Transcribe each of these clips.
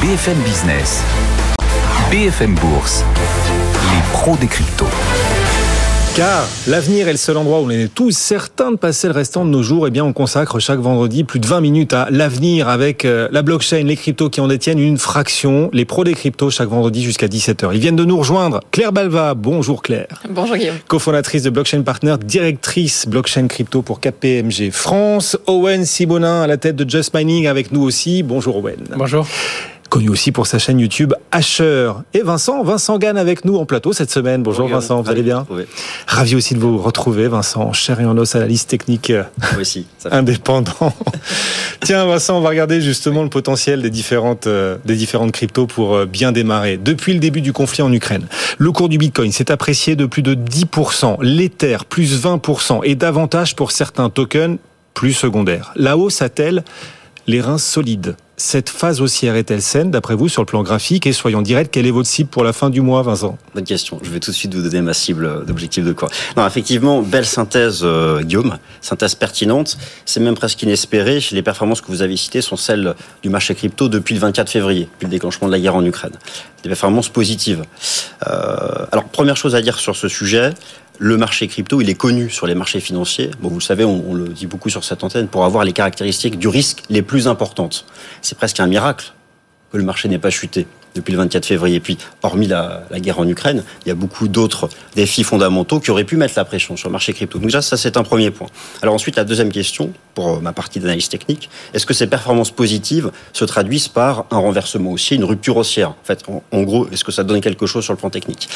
BFM Business, BFM Bourse, les pros des cryptos. Car l'avenir est le seul endroit où on est tous certains de passer le restant de nos jours. Eh bien, on consacre chaque vendredi plus de 20 minutes à l'avenir avec euh, la blockchain, les cryptos qui en détiennent une fraction, les pros des cryptos chaque vendredi jusqu'à 17h. Ils viennent de nous rejoindre. Claire Balva, bonjour Claire. Bonjour Guillaume. Cofondatrice de Blockchain Partner, directrice blockchain crypto pour KPMG France. Owen Sibonin à la tête de Just Mining avec nous aussi. Bonjour Owen. Bonjour connu aussi pour sa chaîne YouTube Asher. Et Vincent, Vincent Gann avec nous en plateau cette semaine. Bonjour Vincent, vous allez bien Ravi aussi de vous retrouver, Vincent, cher et en os à la liste technique euh, aussi, indépendant. Tiens Vincent, on va regarder justement le potentiel des différentes, euh, des différentes cryptos pour euh, bien démarrer. Depuis le début du conflit en Ukraine, le cours du Bitcoin s'est apprécié de plus de 10%, l'Ether plus 20% et davantage pour certains tokens plus secondaires. La hausse a-t-elle les reins solides? Cette phase haussière est-elle saine, d'après vous, sur le plan graphique Et soyons directs, quelle est votre cible pour la fin du mois, Vincent Bonne question. Je vais tout de suite vous donner ma cible d'objectif de quoi. Non, effectivement, belle synthèse, euh, Guillaume. Synthèse pertinente. C'est même presque inespéré. Les performances que vous avez citées sont celles du marché crypto depuis le 24 février, depuis le déclenchement de la guerre en Ukraine. Des performances positives. Euh, alors, première chose à dire sur ce sujet, le marché crypto, il est connu sur les marchés financiers. Bon, vous le savez, on, le dit beaucoup sur cette antenne, pour avoir les caractéristiques du risque les plus importantes. C'est presque un miracle que le marché n'ait pas chuté depuis le 24 février. Et puis, hormis la, guerre en Ukraine, il y a beaucoup d'autres défis fondamentaux qui auraient pu mettre la pression sur le marché crypto. Donc déjà, ça, c'est un premier point. Alors ensuite, la deuxième question, pour euh, ma partie d'analyse technique, est-ce que ces performances positives se traduisent par un renversement haussier, une rupture haussière? En fait, en, gros, est-ce que ça donne quelque chose sur le plan technique?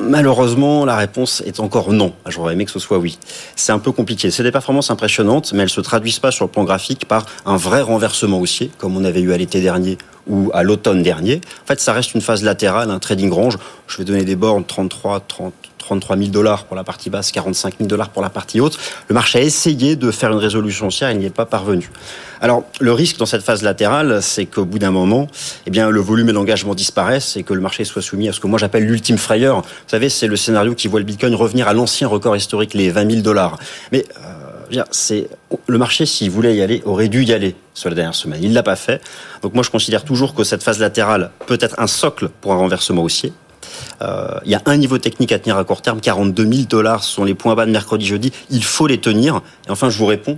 Malheureusement, la réponse est encore non. J'aurais aimé que ce soit oui. C'est un peu compliqué. C'est des performances impressionnantes, mais elles se traduisent pas sur le plan graphique par un vrai renversement haussier, comme on avait eu à l'été dernier ou à l'automne dernier. En fait, ça reste une phase latérale, un trading range. Je vais donner des bornes 33, 30, 33 000 dollars pour la partie basse, 45 000 dollars pour la partie haute. Le marché a essayé de faire une résolution haussière, il n'y est pas parvenu. Alors, le risque dans cette phase latérale, c'est qu'au bout d'un moment, eh bien, le volume et l'engagement disparaissent et que le marché soit soumis à ce que moi j'appelle l'ultime frayeur. Vous savez, c'est le scénario qui voit le Bitcoin revenir à l'ancien record historique, les 20 000 dollars. Mais euh, c'est le marché, s'il voulait y aller, aurait dû y aller sur la dernière semaine. Il l'a pas fait. Donc moi, je considère toujours que cette phase latérale peut être un socle pour un renversement haussier. Euh, il y a un niveau technique à tenir à court terme, 42 000 dollars sont les points bas de mercredi, jeudi. Il faut les tenir. Et enfin, je vous réponds.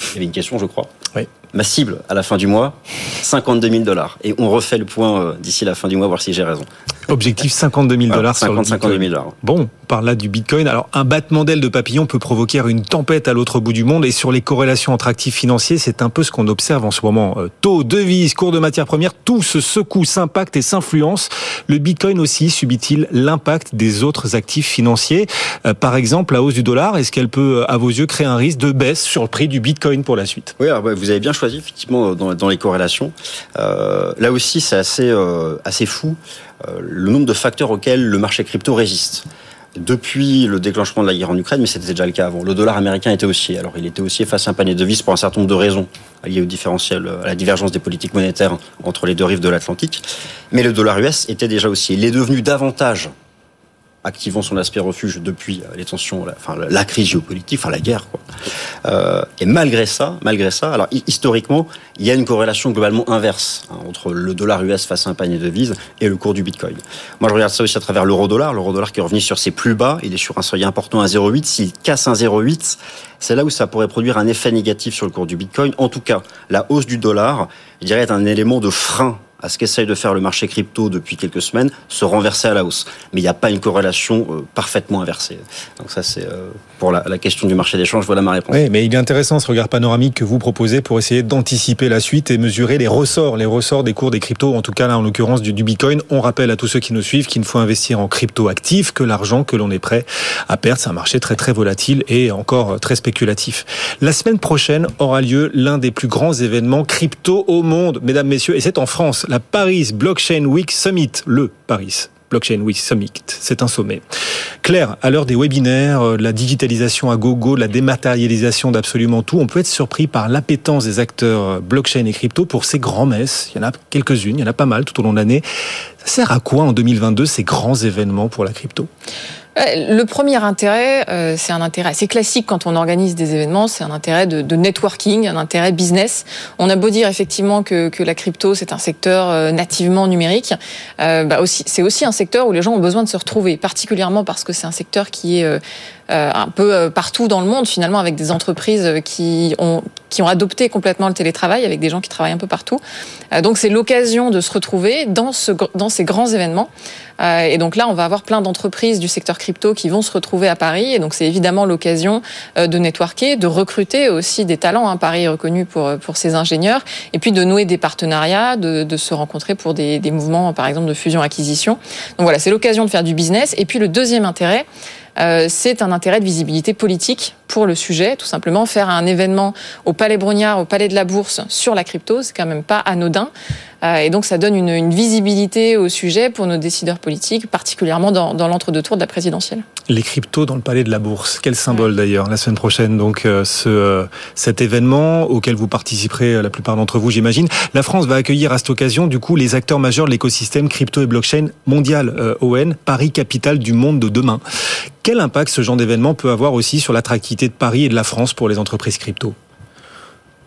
Il y avait une question, je crois. Oui. Ma cible à la fin du mois, 52 000 dollars. Et on refait le point euh, d'ici la fin du mois, voir si j'ai raison. Objectif 52 000 dollars sur le 52 000 dollars. Bon, on parle là du Bitcoin. Alors, un battement d'aile de papillon peut provoquer une tempête à l'autre bout du monde. Et sur les corrélations entre actifs financiers, c'est un peu ce qu'on observe en ce moment. Euh, taux, devises, cours de matières premières, tout se secoue, s'impacte et s'influence. Le Bitcoin aussi subit-il l'impact des autres actifs financiers? Euh, Par exemple, la hausse du dollar, est-ce qu'elle peut, à vos yeux, créer un risque de baisse sur le prix du Bitcoin pour la suite? Oui, vous avez bien choisi, effectivement, dans, les corrélations. Euh, là aussi, c'est assez, assez fou. Le nombre de facteurs auxquels le marché crypto résiste depuis le déclenchement de la guerre en Ukraine, mais c'était déjà le cas avant. Le dollar américain était haussier. Alors, il était haussier face à un panier de devises pour un certain nombre de raisons liées au différentiel, à la divergence des politiques monétaires entre les deux rives de l'Atlantique. Mais le dollar US était déjà haussier. Il est devenu davantage activant son aspect refuge depuis les tensions, la, enfin la crise géopolitique, enfin la guerre. Quoi. Euh, et malgré ça, malgré ça, alors historiquement, il y a une corrélation globalement inverse hein, entre le dollar US face à un panier de devises et le cours du Bitcoin. Moi, je regarde ça aussi à travers l'euro-dollar. L'euro-dollar qui est revenu sur ses plus bas, il est sur un seuil important à 0,8. S'il casse un 0,8, c'est là où ça pourrait produire un effet négatif sur le cours du Bitcoin. En tout cas, la hausse du dollar, je dirais, est un élément de frein à ce qu'essaye de faire le marché crypto depuis quelques semaines, se renverser à la hausse. Mais il n'y a pas une corrélation euh, parfaitement inversée. Donc ça, c'est euh, pour la, question du marché d'échange. Voilà ma réponse. Oui, mais il est intéressant ce regard panoramique que vous proposez pour essayer d'anticiper la suite et mesurer les ressorts, les ressorts des cours des cryptos, en tout cas là, en l'occurrence du, du Bitcoin. On rappelle à tous ceux qui nous suivent qu'il ne faut investir en crypto actifs que l'argent que l'on est prêt à perdre. C'est un marché très très volatile et encore très spéculatif. La semaine prochaine aura lieu l'un des plus grands événements crypto au monde, mesdames, messieurs, et c'est en France la Paris Blockchain Week Summit, le Paris Blockchain Week Summit. C'est un sommet. Claire, à l'heure des webinaires, euh, la digitalisation à gogo, la dématérialisation d'absolument tout, on peut être surpris par l'appétence des acteurs euh, blockchain et crypto pour ces grands messes. Il y en a quelques-unes, il y en a pas mal tout au long de l'année. Ça sert à quoi en 2022 ces grands événements pour la crypto? Le premier intérêt, euh, c'est un intérêt assez classique quand on organise des événements, c'est un intérêt de, networking, un intérêt business. On a beau dire effectivement que, la crypto c'est un secteur euh, nativement numérique, euh, bah aussi, c'est aussi un secteur où les gens ont besoin de se retrouver, particulièrement parce que c'est un secteur qui est un peu partout dans le monde finalement avec des entreprises qui ont qui ont adopté complètement le télétravail avec des gens qui travaillent un peu partout. donc c'est l'occasion de se retrouver dans ce dans ces grands événements. et donc là on va avoir plein d'entreprises du secteur crypto qui vont se retrouver à Paris. Et donc, c'est évidemment l'occasion euh, de networker, de recruter aussi des talents. Hein. Paris est reconnu pour, pour ses ingénieurs. Et puis, de nouer des partenariats, de, de se rencontrer pour des, des mouvements, par exemple, de fusion-acquisition. Donc voilà, c'est l'occasion de faire du business. Et puis, le deuxième intérêt, euh, c'est un intérêt de visibilité politique pour le sujet. Tout simplement, faire un événement au Palais Brognard, au Palais de la Bourse sur la crypto, c'est quand même pas anodin. Euh, et donc, ça donne une, une, visibilité au sujet pour nos décideurs politiques, particulièrement dans, dans l'entre-deux tours de la présidentielle. Les cryptos dans le Palais de la Bourse, quel symbole d'ailleurs la semaine prochaine. Donc, euh, ce, cet événement auquel vous participerez la plupart d'entre vous, j'imagine. La France va accueillir à cette occasion, du coup, les acteurs majeurs de l'écosystème crypto et blockchain mondial, ON, Paris capitale du monde de demain. Quel impact ce genre d'événement peut avoir aussi sur l'attractivité de Paris et de la France pour les entreprises crypto?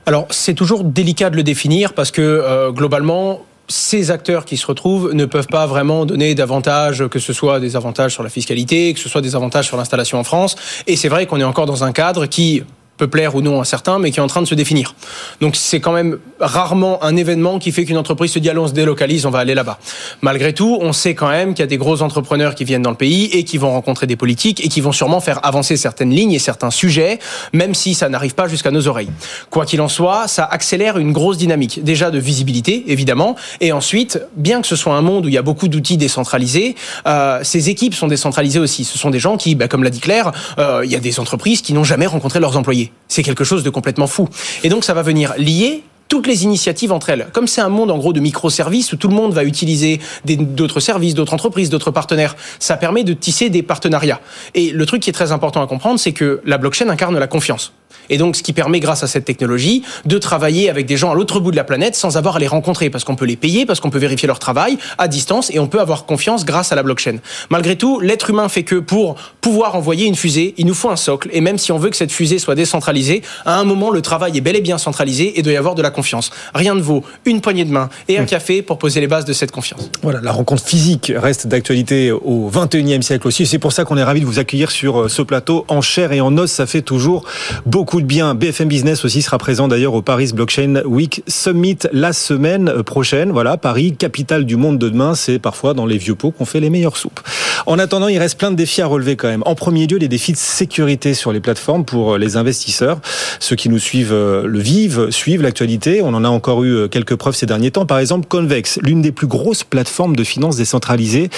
Alors, c'est toujours délicat de le définir parce que euh, globalement, ces acteurs qui se retrouvent ne peuvent pas vraiment donner d'avantages, que ce soit des avantages sur la fiscalité, que ce soit des avantages sur l'installation en France. Et c'est vrai qu'on est encore dans un cadre qui peut plaire ou non à certains, mais qui est en train de se définir. Donc c'est quand même rarement un événement qui fait qu'une entreprise se dit allons on se délocalise, on va aller là-bas. Malgré tout, on sait quand même qu'il y a des gros entrepreneurs qui viennent dans le pays et qui vont rencontrer des politiques et qui vont sûrement faire avancer certaines lignes et certains sujets, même si ça n'arrive pas jusqu'à nos oreilles. Quoi qu'il en soit, ça accélère une grosse dynamique, déjà de visibilité évidemment, et ensuite, bien que ce soit un monde où il y a beaucoup d'outils décentralisés, euh, ces équipes sont décentralisées aussi. Ce sont des gens qui, bah, comme l'a dit Claire, euh, il y a des entreprises qui n'ont jamais rencontré leurs employés. C'est quelque chose de complètement fou. Et donc ça va venir lier toutes les initiatives entre elles. Comme c'est un monde en gros de microservices où tout le monde va utiliser d'autres services, d'autres entreprises, d'autres partenaires, ça permet de tisser des partenariats. Et le truc qui est très important à comprendre, c'est que la blockchain incarne la confiance. Et donc, ce qui permet, grâce à cette technologie, de travailler avec des gens à l'autre bout de la planète sans avoir à les rencontrer, parce qu'on peut les payer, parce qu'on peut vérifier leur travail à distance, et on peut avoir confiance grâce à la blockchain. Malgré tout, l'être humain fait que pour pouvoir envoyer une fusée, il nous faut un socle, et même si on veut que cette fusée soit décentralisée, à un moment, le travail est bel et bien centralisé, et doit y avoir de la confiance. Rien ne vaut une poignée de main et un mmh. café pour poser les bases de cette confiance. Voilà, la rencontre physique reste d'actualité au 21e siècle aussi. C'est pour ça qu'on est ravi de vous accueillir sur euh, ce plateau en chair et en os. Ça fait toujours beaucoup de bien. BFM Business aussi sera présent d'ailleurs au Paris Blockchain Week Summit la semaine prochaine. Voilà, Paris, capitale du monde de demain, c'est parfois dans les vieux pots qu'on fait les meilleures soupes. En attendant, il reste plein de défis à relever quand même. En premier lieu, les défis de sécurité sur les plateformes pour euh, les investisseurs. Ceux qui nous suivent euh, le vivent, suivent l'actualité. On en a encore eu euh, quelques preuves ces derniers temps. Par exemple, Convex, l'une des plus grosses plateformes de finances décentralisées.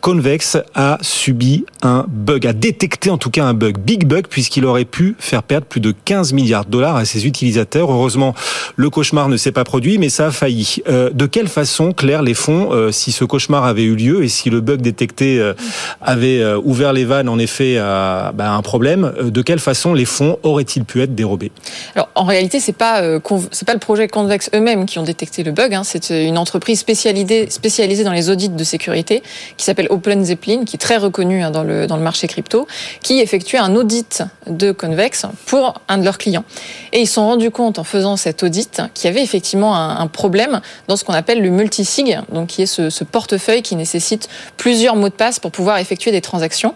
Convex a subi un bug, a détecté en tout cas un bug, big bug, puisqu'il aurait pu faire perdre plus de 15 millions milliards de dollars à ses utilisateurs. Heureusement, le cauchemar ne s'est pas produit, mais ça a failli. Euh, de quelle façon, Claire, les fonds, euh, si ce cauchemar avait eu lieu et si le bug détecté euh, avait ouvert les vannes, en effet, à bah, un problème, de quelle façon les fonds auraient-ils pu être dérobés? Alors, en réalité, c'est pas c'est pas le projet Convex eux-mêmes qui ont détecté le bug. Hein. c'est une entreprise spécialisée spécialisée dans les audits de sécurité qui s'appelle Open Zeppelin, qui est très reconnue hein, dans le dans le marché crypto, qui effectuait un audit de Convex pour un de leurs clients et ils se sont rendus compte en faisant cet audit qu'il y avait effectivement un, problème dans ce qu'on appelle le multisig, donc qui est ce, ce portefeuille qui nécessite plusieurs mots de passe pour pouvoir effectuer des transactions.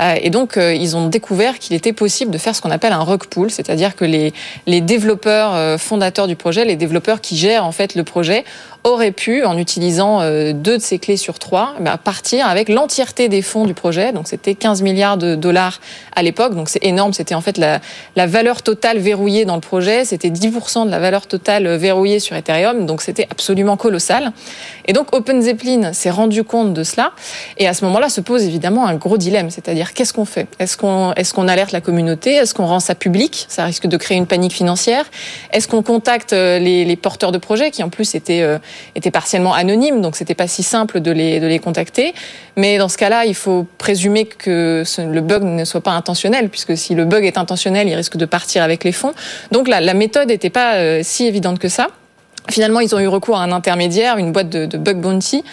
Euh, et donc, euh, ils ont découvert qu'il était possible de faire ce qu'on appelle un rug pool, c'est-à-dire que les, les développeurs euh, fondateurs du projet, les développeurs qui gèrent en fait le projet, auraient pu, en utilisant deux de ces clés sur trois, bah, partir avec l'entièreté des fonds du projet. Donc, c'était 15 milliards de dollars à l'époque. Donc, c'est énorme. C'était en fait la, la valeur totale verrouillée dans le projet. C'était 10% de la valeur totale verrouillée sur Ethereum. Donc, c'était absolument colossal. Et donc, Open Zeppelin s'est rendu compte de cela. Et à ce moment-là, se pose évidemment un gros dilemme. C'est-à-dire Qu'est-ce qu'on fait? Est-ce qu'on est-ce qu'on alerte la communauté? Est-ce qu'on rend ça public? Ça risque de créer une panique financière. Est-ce qu'on contacte les, les, porteurs de projets qui en plus étaient étaient partiellement anonymes, donc c'était pas si simple de les de les contacter. Mais dans ce cas-là, il faut présumer que le bug ne soit pas intentionnel, puisque si le bug est intentionnel, il risque de partir avec les fonds. Donc la, la méthode n'était pas si évidente que ça. Finalement, ils ont eu recours à un intermédiaire, une boîte de, de bug bounty,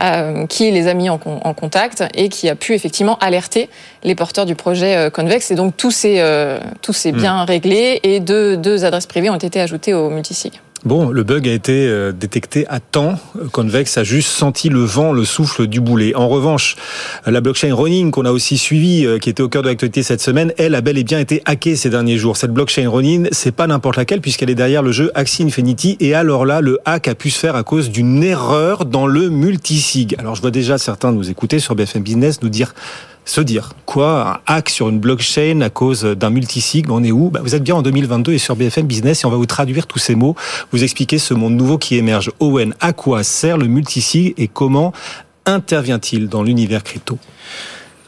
euh, qui les a mis en, en, contact et qui a pu effectivement alerter les porteurs du projet euh, Convex. Et donc tout s'est euh, tout s'est hmm. bien réglé et deux, deux adresses privées ont été ajoutées au multisig. Bon, le bug a été euh, détecté à temps. Convex a juste senti le vent, le souffle du boulet. En revanche, la blockchain Ronin, qu'on a aussi suivi, euh, qui était au cœur de l'actualité cette semaine, elle a bel et bien été hackée ces derniers jours. Cette blockchain Ronin, c'est pas n'importe laquelle puisqu'elle est derrière le jeu Axie Infinity. Et alors là, le hack a pu se faire à cause d'une erreur dans le multisig. Alors je vois déjà certains nous écouter sur BFM Business nous dire se dire quoi Un hack sur une blockchain à cause d'un multisig, on est où? Bah, Vous êtes bien en 2022 et sur BFM Business et on va vous traduire tous ces mots, vous expliquer ce monde nouveau qui émerge. Owen, à quoi sert le multisig et comment intervient-il dans l'univers crypto?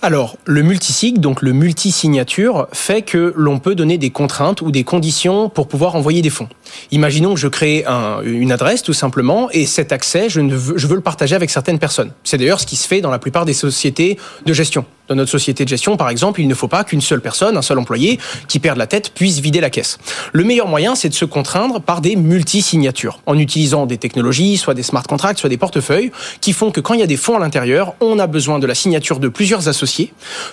Alors, le multisig, donc le multisignature, fait que l'on peut donner des contraintes ou des conditions pour pouvoir envoyer des fonds. Imaginons que je crée un, une adresse tout simplement et cet accès, je, ne veux, je veux le partager avec certaines personnes. C'est d'ailleurs ce qui se fait dans la plupart des sociétés de gestion. Dans notre société de gestion, par exemple, il ne faut pas qu'une seule personne, un seul employé, qui perde la tête, puisse vider la caisse. Le meilleur moyen, c'est de se contraindre par des multisignatures, en utilisant des technologies, soit des smart contracts, soit des portefeuilles, qui font que quand il y a des fonds à l'intérieur, on a besoin de la signature de plusieurs associés,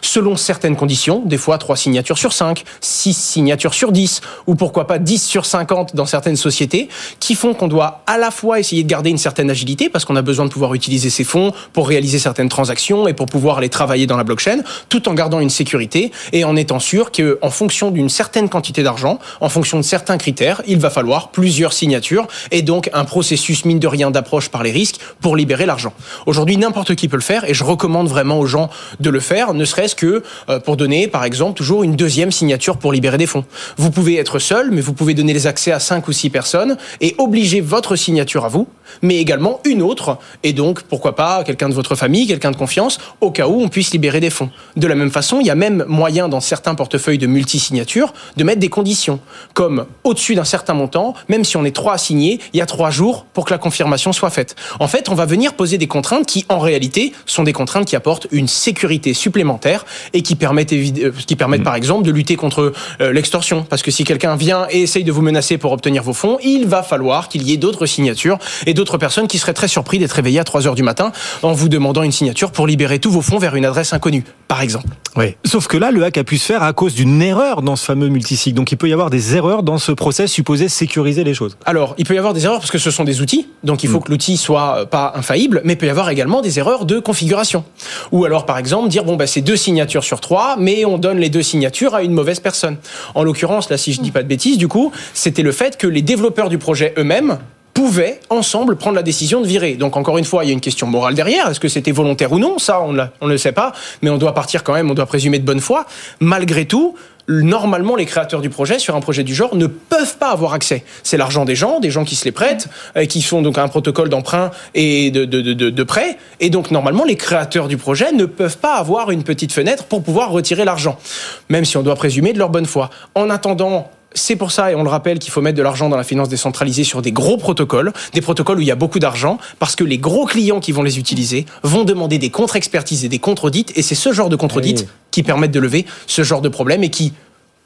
selon certaines conditions, des fois trois signatures sur 5, 6 signatures sur 10, ou pourquoi pas 10 sur 50 dans certaines sociétés, qui font qu'on doit à la fois essayer de garder une certaine agilité, parce qu'on a besoin de pouvoir utiliser ces fonds pour réaliser certaines transactions et pour pouvoir les travailler dans la blockchain, tout en gardant une sécurité et en étant sûr qu'en fonction d'une certaine quantité d'argent, en fonction de certains critères, il va falloir plusieurs signatures et donc un processus mine de rien d'approche par les risques pour libérer l'argent. Aujourd'hui, n'importe qui peut le faire et je recommande vraiment aux gens de le faire, ne serait-ce que euh, pour donner, par exemple, toujours une deuxième signature pour libérer des fonds. Vous pouvez être seul, mais vous pouvez donner les accès à cinq ou six personnes et obliger votre signature à vous, mais également une autre et donc pourquoi pas quelqu'un de votre famille, quelqu'un de confiance, au cas où on puisse libérer des fonds. De la même façon, il y a même moyen dans certains portefeuilles de multisignatures de mettre des conditions, comme au-dessus d'un certain montant, même si on est trois à signer, il y a trois jours pour que la confirmation soit faite. En fait, on va venir poser des contraintes qui, en réalité, sont des contraintes qui apportent une sécurité supplémentaire et qui permettent, euh, qui permettent mmh. par exemple, de lutter contre euh, l'extorsion. Parce que si quelqu'un vient et essaye de vous menacer pour obtenir vos fonds, il va falloir qu'il y ait d'autres signatures et d'autres personnes qui seraient très surpris d'être réveillées à 3 heures du matin en vous demandant une signature pour libérer tous vos fonds vers une adresse inconnue par exemple. Oui. Sauf que là, le hack a pu se faire à cause d'une erreur dans ce fameux multisig. Donc il peut y avoir des erreurs dans ce process supposé sécuriser les choses. Alors, il peut y avoir des erreurs parce que ce sont des outils. Donc il faut mm. que l'outil soit euh, pas infaillible, mais il peut y avoir également des erreurs de configuration. Ou alors, par exemple, dire bon bah c'est deux signatures sur trois, mais on donne les deux signatures à une mauvaise personne. En l'occurrence, là, si je dis pas de bêtises, du coup, c'était le fait que les développeurs du projet eux-mêmes pouvaient ensemble prendre la décision de virer. Donc encore une fois, il y a une question morale derrière. Est-ce que c'était volontaire ou non? Ça, on, ne le sait pas. Mais on doit partir quand même, on doit présumer de bonne foi. Malgré tout, normalement, les créateurs du projet, sur un projet du genre, ne peuvent pas avoir accès. C'est l'argent des gens, des gens qui se les prêtent, euh, qui font donc un protocole d'emprunt et de, prêt. Et donc, normalement, les créateurs du projet ne peuvent pas avoir une petite fenêtre pour pouvoir retirer l'argent. Même si on doit présumer de leur bonne foi. En attendant, c'est pour ça, et on le rappelle, qu'il faut mettre de l'argent dans la finance décentralisée sur des gros protocoles, des protocoles où il y a beaucoup d'argent, parce que les gros clients qui vont les utiliser vont demander des contre-expertises et des contre-audits, et c'est ce genre de contre-audits qui permettent de lever ce genre de problème et qui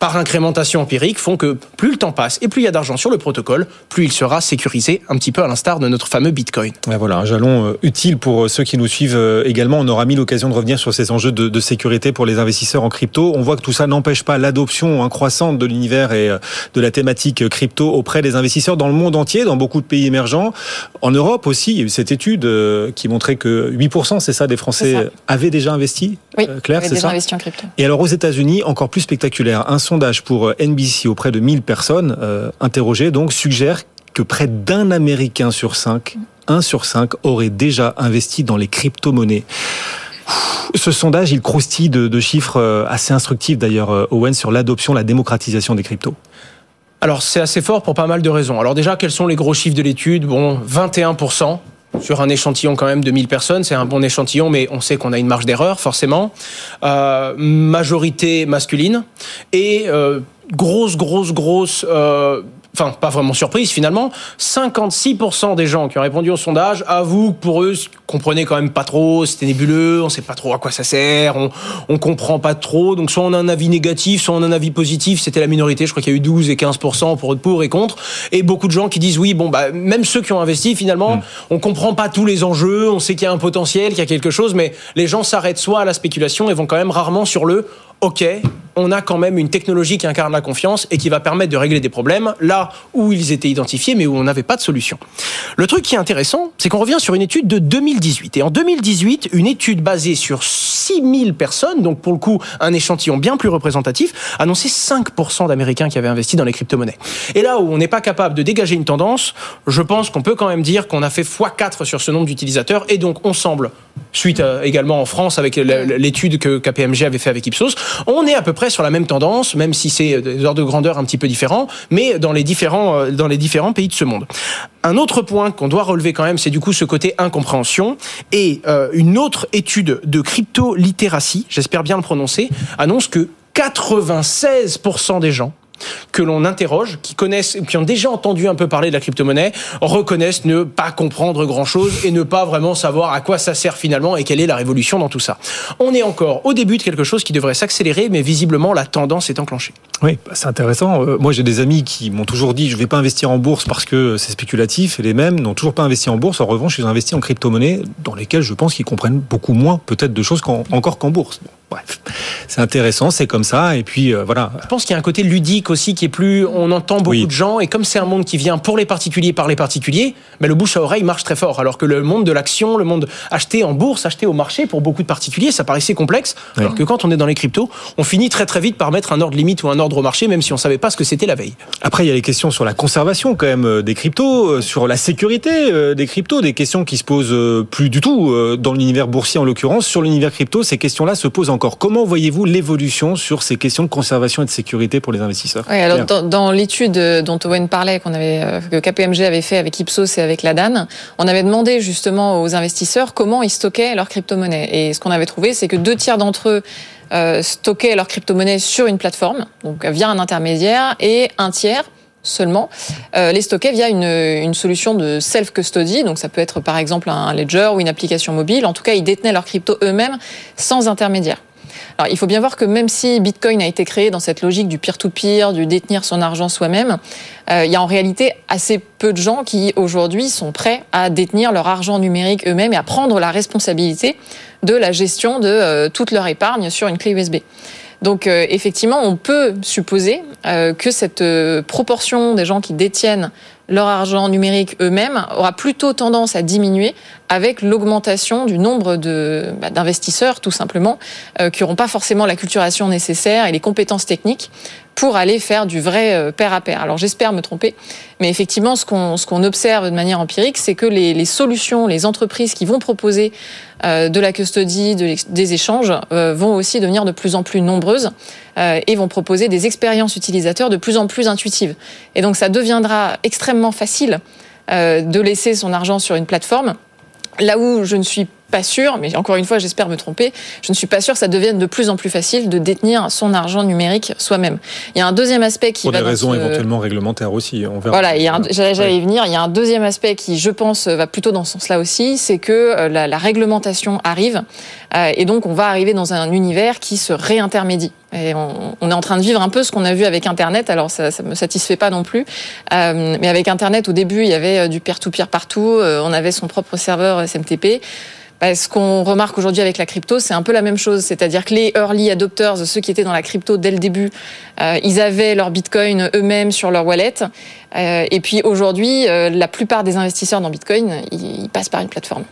par incrémentation empirique, font que plus le temps passe et plus il y a d'argent sur le protocole, plus il sera sécurisé, un petit peu à l'instar de notre fameux Bitcoin. voilà, un jalon euh, utile pour euh, ceux qui nous suivent euh, également. On aura mis l'occasion de revenir sur ces enjeux de, sécurité pour les investisseurs en crypto. On voit que tout ça n'empêche pas l'adoption croissante de l'univers et de la thématique crypto auprès des investisseurs dans le monde entier, dans beaucoup de pays émergents. En Europe aussi, il y a eu cette étude qui montrait que 8%, c'est ça, des Français avaient déjà investi. Oui, Claire, c'est ça. Investi en crypto. Et alors aux États-Unis, encore plus spectaculaire, un sondage pour euh, NBC auprès de 1000 personnes euh, interrogées donc suggère que près d'un Américain sur cinq, un sur cinq, aurait déjà investi dans les crypto-monnaies. Ce sondage, il croustille de, chiffres euh, assez instructifs d'ailleurs, Owen, sur l'adoption, la démocratisation des cryptos. Alors c'est assez fort pour pas mal de raisons. Alors déjà, quels sont les gros chiffres de l'étude? Bon, 21% sur un échantillon quand même de 1000 personnes. C'est un bon échantillon, mais on sait qu'on a une marge d'erreur, forcément. Euh, majorité masculine. Et euh, grosse, grosse, grosse... Enfin pas vraiment surprise finalement, 56% des gens qui ont répondu au sondage avouent que pour eux, comprenaient quand même pas trop, c'était nébuleux, on sait pas trop à quoi ça sert, on, on comprend pas trop, donc soit on a un avis négatif, soit on a un avis positif, c'était la minorité, je crois qu'il y a eu 12 et 15% pour pour et contre, et beaucoup de gens qui disent oui, bon bah même ceux qui ont investi finalement, on comprend pas tous les enjeux, on sait qu'il y a un potentiel, qu'il y a quelque chose, mais les gens s'arrêtent soit à la spéculation et vont quand même rarement sur le OK, on a quand même une technologie qui incarne la confiance et qui va permettre de régler des problèmes là où ils étaient identifiés mais où on n'avait pas de solution. Le truc qui est intéressant, c'est qu'on revient sur une étude de 2018. Et en 2018, une étude basée sur 6000 personnes, donc pour le coup un échantillon bien plus représentatif, annonçait 5% d'Américains qui avaient investi dans les crypto-monnaies. Et là où on n'est pas capable de dégager une tendance, je pense qu'on peut quand même dire qu'on a fait x4 sur ce nombre d'utilisateurs et donc on semble, suite à, également en France avec l'étude que KPMG avait fait avec Ipsos, on est à peu près sur la même tendance, même si c'est des ordres de grandeur un petit peu différents, mais dans les différents, euh, dans les différents pays de ce monde. Un autre point qu'on doit relever quand même, c'est du coup ce côté incompréhension. Et euh, une autre étude de crypto-littératie, j'espère bien le prononcer, annonce que 96% des gens que l'on interroge, qui connaissent, qui ont déjà entendu un peu parler de la crypto-monnaie, reconnaissent ne pas comprendre grand-chose et ne pas vraiment savoir à quoi ça sert finalement et quelle est la révolution dans tout ça. On est encore au début de quelque chose qui devrait s'accélérer, mais visiblement la tendance est enclenchée. Oui, bah, c'est intéressant. Euh, moi, j'ai des amis qui m'ont toujours dit je ne vais pas investir en bourse parce que c'est spéculatif, et les mêmes n'ont toujours pas investi en bourse. En revanche, ils ont investi en crypto-monnaie, dans lesquelles je pense qu'ils comprennent beaucoup moins peut-être de choses encore qu'en bourse. Bref, c'est intéressant, c'est comme ça. Et puis euh, voilà. Je pense qu'il y a un côté ludique aussi qui est plus. On entend beaucoup de gens et comme c'est un monde qui vient pour les particuliers par les particuliers, ben le bouche à oreille marche très fort. Alors que le monde de l'action, le monde acheté en bourse, acheté au marché pour beaucoup de particuliers, ça paraissait complexe. Alors que quand on est dans les cryptos, on finit très très vite par mettre un ordre limite ou un ordre au marché, même si on savait pas ce que c'était la veille. Après, il y a les questions sur la conservation quand même euh, des cryptos, euh, sur la sécurité des cryptos, des questions qui se posent plus du tout dans l'univers boursier en l'occurrence. Sur l'univers crypto, ces questions-là se posent encore. Comment voyez-vous l'évolution sur ces questions de conservation et de sécurité pour les investisseurs Oui, alors dans, dans l'étude dont Owen parlait, qu'on avait, euh, que KPMG avait fait avec Ipsos et avec la DAN, on avait demandé justement aux investisseurs comment ils stockaient leur crypto-monnaie. Et ce qu'on avait trouvé, c'est que deux tiers d'entre eux euh, stockaient leur crypto-monnaie sur une plateforme, donc via un intermédiaire, et un tiers seulement, euh, les stocker via une, une solution de self-custody. Donc ça peut être par exemple un ledger ou une application mobile. En tout cas, ils détenaient leur crypto eux-mêmes sans intermédiaire. Il faut bien voir que même si Bitcoin a été créé dans cette logique du peer-to-peer, du détenir son argent soi-même, euh, il y a en réalité assez peu de gens qui aujourd'hui sont prêts à détenir leur argent numérique eux-mêmes et à prendre la responsabilité de la gestion de euh, toute leur épargne sur une clé USB. Donc euh, effectivement, on peut supposer que cette proportion des gens qui détiennent leur argent numérique eux-mêmes aura plutôt tendance à diminuer avec l'augmentation du nombre bah, d'investisseurs, tout simplement, euh, qui n'auront pas forcément la culturation nécessaire et les compétences techniques pour aller faire du vrai euh, pair à pair. Alors j'espère me tromper, mais effectivement, ce qu'on observe de manière empirique, c'est que les, solutions, les entreprises qui vont proposer euh, de la custody, de, des échanges, vont aussi devenir de plus en plus nombreuses et vont proposer des expériences utilisateurs de plus en plus intuitives. Et donc ça deviendra extrêmement facile de laisser son argent sur une plateforme. Là où je ne suis pas sûr, mais encore une fois, j'espère me tromper, je ne suis pas sûr que ça devienne de plus en plus facile de détenir son argent numérique soi-même. Il y a un deuxième aspect qui Pour va des dans raisons ce- éventuellement réglementaires aussi. On verra. Voilà, il y a un- j'allais y venir. Il y a un deuxième aspect qui, je pense, va plutôt dans ce sens-là aussi, c'est que euh, la, la réglementation arrive euh, et donc on va arriver dans un univers qui se réintermédie. Et on, on est en train de vivre un peu ce qu'on a vu avec Internet. Alors ça, ça me satisfait pas non plus, Euh, mais avec Internet, au début, il y avait du peer-to-peer partout. Euh, on avait son propre serveur SMTP. Bah, ce qu'on remarque aujourd'hui avec la crypto, c'est un peu la même chose. C'est-à-dire que les early adopters, ceux qui étaient dans la crypto dès le début, euh, ils avaient leur bitcoin eux-mêmes sur leur wallet. Euh, et puis aujourd'hui, euh, la plupart des investisseurs dans bitcoin, ils, ils passent par une plateforme.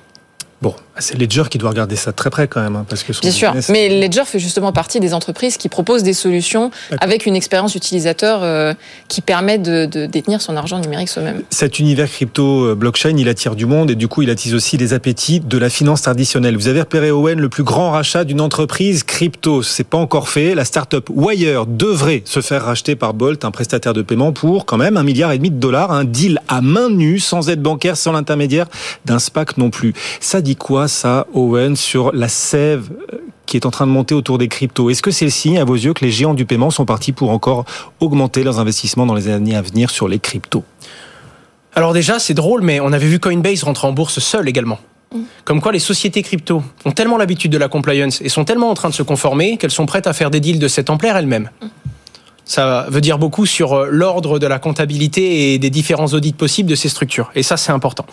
Bon, c'est Ledger qui doit regarder ça très près quand même, hein, parce que bien sûr. Mais Ledger fait justement partie des entreprises qui proposent des solutions avec une expérience utilisateur euh, qui permet de, de, détenir son argent numérique soi-même. Cet univers crypto euh, blockchain, il attire du monde et du coup, il attise aussi les appétits de la finance traditionnelle. Vous avez repéré Owen le plus grand rachat d'une entreprise crypto. C'est pas encore fait. La startup Wire devrait se faire racheter par Bolt, un prestataire de paiement, pour quand même un milliard et demi de dollars. Un deal à main nue, sans aide bancaire, sans l'intermédiaire d'un SPAC non plus. Ça dit quoi ça, Owen, sur la sève euh, qui est en train de monter autour des cryptos? Est-ce que c'est le signe, à vos yeux, que les géants du paiement sont partis pour encore augmenter leurs investissements dans les années à venir sur les cryptos? Alors déjà, c'est drôle, mais on avait vu Coinbase rentrer en bourse seul également. Comme quoi les sociétés crypto ont tellement l'habitude de la compliance et sont tellement en train de se conformer qu'elles sont prêtes à faire des deals de cette ampleur elles-mêmes. Ça veut dire beaucoup sur euh, l'ordre de la comptabilité et des différents audits possibles de ces structures. Et ça, c'est important.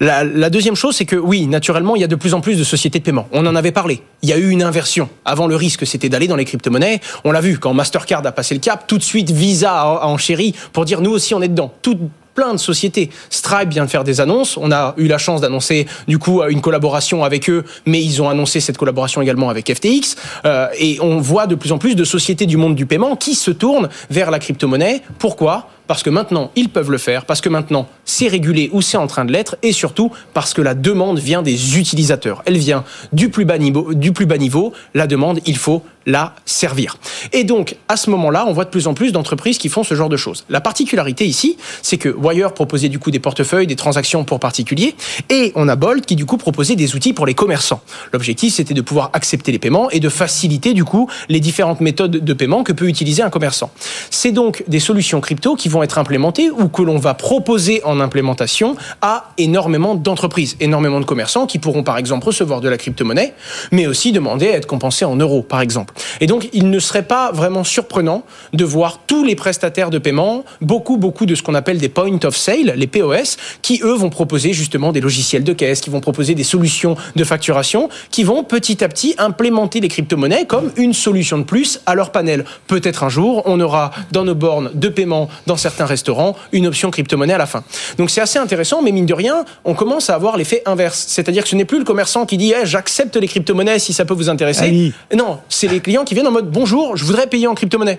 La, la, deuxième chose, c'est que oui, naturellement, il y a de plus en plus de sociétés de paiement. On en avait parlé. Il y a eu une inversion. Avant, le risque, c'était d'aller dans les crypto-monnaies. On l'a vu, quand Mastercard a passé le cap, tout de suite, Visa a enchéri pour dire nous aussi, on est dedans. Tout, plein de sociétés. Stripe vient de faire des annonces. On a eu la chance d'annoncer du coup une collaboration avec eux, mais ils ont annoncé cette collaboration également avec FTX. Euh, et on voit de plus en plus de sociétés du monde du paiement qui se tournent vers la crypto-monnaie. Pourquoi? Parce que maintenant ils peuvent le faire, parce que maintenant c'est régulé ou c'est en train de l'être, et surtout parce que la demande vient des utilisateurs. Elle vient du plus bas niveau. Du plus bas niveau. La demande, il faut la servir. Et donc, à ce moment-là, on voit de plus en plus d'entreprises qui font ce genre de choses. La particularité ici, c'est que Wire proposait du coup des portefeuilles, des transactions pour particuliers, et on a Bolt qui du coup proposait des outils pour les commerçants. L'objectif, c'était de pouvoir accepter les paiements et de faciliter du coup les différentes méthodes de paiement que peut utiliser un commerçant. C'est donc des solutions crypto qui vont être implémentées ou que l'on va proposer en implémentation à énormément d'entreprises, énormément de commerçants qui pourront par exemple recevoir de la crypto-monnaie, mais aussi demander à être compensés en euros, par exemple. Et donc, il ne serait pas vraiment surprenant de voir tous les prestataires de paiement, beaucoup, beaucoup de ce qu'on appelle des point of sale, les POS, qui eux vont proposer justement des logiciels de caisse, qui vont proposer des solutions de facturation, qui vont petit à petit implémenter les crypto-monnaies comme une solution de plus à leur panel. Peut-être un jour, on aura dans nos bornes de paiement, dans certains restaurants, une option crypto-monnaie à la fin. Donc c'est assez intéressant, mais mine de rien, on commence à avoir l'effet inverse. C'est-à-dire que ce n'est plus le commerçant qui dit eh, j'accepte les crypto-monnaies si ça peut vous intéresser. Non, c'est les clients qui viennent en mode bonjour, je voudrais payer en crypto-monnaie.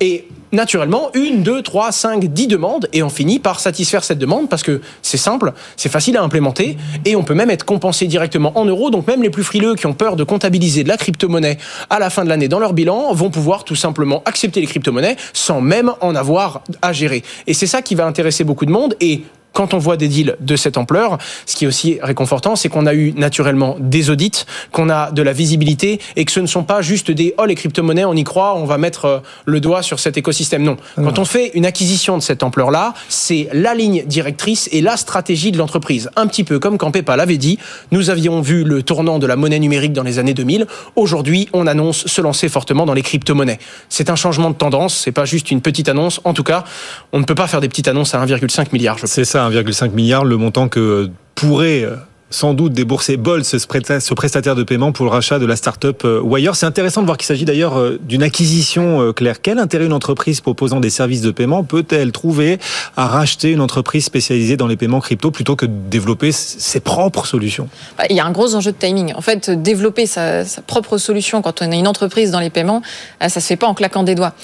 Et naturellement, une, deux, trois, cinq, dix demandes, et on finit par satisfaire cette demande parce que c'est simple, c'est facile à implémenter, et on peut même être compensé directement en euros. Donc même les plus frileux qui ont peur de comptabiliser de la crypto-monnaie à la fin de l'année dans leur bilan vont pouvoir tout simplement accepter les crypto-monnaies sans même en avoir à gérer. Et c'est ça qui va intéresser beaucoup de monde. Et quand on voit des deals de cette ampleur, ce qui est aussi réconfortant, c'est qu'on a eu naturellement des audits, qu'on a de la visibilité et que ce ne sont pas juste des oh les crypto-monnaies, on y croit, on va mettre euh, le doigt sur cet écosystème. Non. Quand on fait une acquisition de cette ampleur-là, c'est la ligne directrice et la stratégie de l'entreprise. Un petit peu comme quand PayPal avait dit, nous avions vu le tournant de la monnaie numérique dans les années 2000. Aujourd'hui, on annonce se lancer fortement dans les crypto-monnaies. C'est un changement de tendance, c'est pas juste une petite annonce. En tout cas, on ne peut pas faire des petites annonces à 1,5 milliard. C'est ça. 1,5 milliard, le montant que pourrait euh, sans doute débourser Bolt, ce prestataire de paiement pour le rachat de la start-up euh, Wire. C'est intéressant de voir qu'il s'agit d'ailleurs euh, d'une acquisition claire. Quel intérêt une entreprise proposant des services de paiement peut-elle trouver à racheter une entreprise spécialisée dans les paiements crypto plutôt que de développer ses propres solutions? Bah, Il y a un gros enjeu de timing. En fait, développer sa, propre solution quand on a une entreprise dans les paiements, ça se fait pas en claquant des doigts.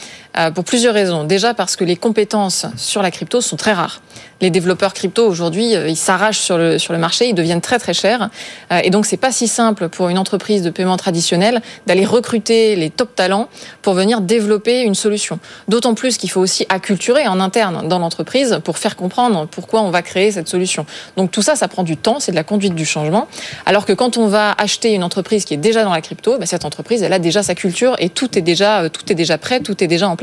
Pour plusieurs raisons. Déjà parce que les compétences sur la crypto sont très rares les développeurs crypto aujourd'hui, euh, ils s'arrachent sur le, sur le marché, ils deviennent très très chers. Euh, et donc, c'est pas si simple pour une entreprise de paiement traditionnelle d'aller recruter les top talents pour venir développer une solution. D'autant plus qu'il faut aussi acculturer en interne dans l'entreprise pour faire comprendre pourquoi on va créer cette solution. Donc, tout ça, ça prend du temps, c'est de la conduite du changement. Alors que quand on va acheter une entreprise qui est déjà dans la crypto, bah, cette entreprise, elle a déjà sa culture et tout est déjà, euh, tout est déjà prêt, tout est déjà en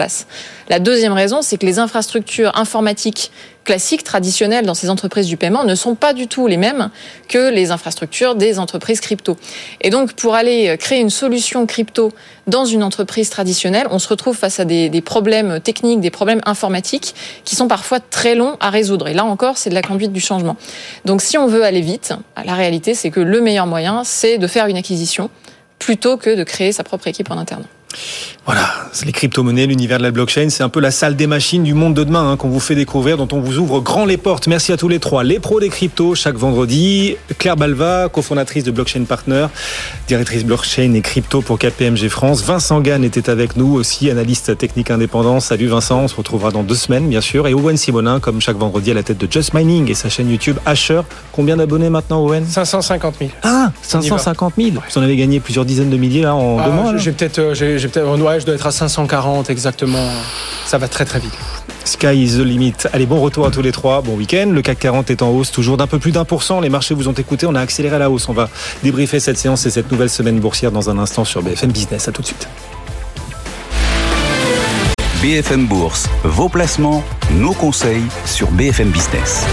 La deuxième raison, c'est que les infrastructures informatiques classiques, traditionnelles dans ces entreprises du paiement ne sont pas du tout les mêmes que les infrastructures des entreprises crypto. Et donc, pour aller créer une solution crypto dans une entreprise traditionnelle, on se retrouve face à des, des problèmes techniques, des problèmes informatiques qui sont parfois très longs à résoudre. Et là encore, c'est de la conduite du changement. Donc, si on veut aller vite, la réalité, c'est que le meilleur moyen, c'est de faire une acquisition plutôt que de créer sa propre équipe en interne. Voilà, c'est les crypto-monnaies, l'univers de la blockchain, c'est un peu la salle des machines du monde de demain hein, qu'on vous fait découvrir, dont on vous ouvre grand les portes. Merci à tous les trois. Les pros des cryptos, chaque vendredi. Claire Balva, cofondatrice de Blockchain Partner, directrice blockchain et crypto pour KPMG France. Vincent Gann était avec nous aussi, analyste technique indépendant. Salut Vincent, on se retrouvera dans deux semaines bien sûr. Et Owen Simonin, comme chaque vendredi à la tête de Just Mining et sa chaîne YouTube Asher. Combien d'abonnés maintenant Owen? 550 000. Ah, 550 000 Vous en avez gagné plusieurs dizaines de milliers là, en Ah, deux mois. J'ai peut-être, euh, peut-être, ouais, je dois être à 540 exactement. Ça va très très vite. Sky is the limit. Allez, bon retour à tous les trois. Bon week-end. Le CAC 40 est en hausse, toujours d'un peu plus d'un pour cent. Les marchés vous ont écouté. On a accéléré à la hausse. On va débriefer cette séance et cette nouvelle semaine boursière dans un instant sur BFM Business. À tout de suite. BFM Bourse, vos placements, nos conseils sur BFM Business.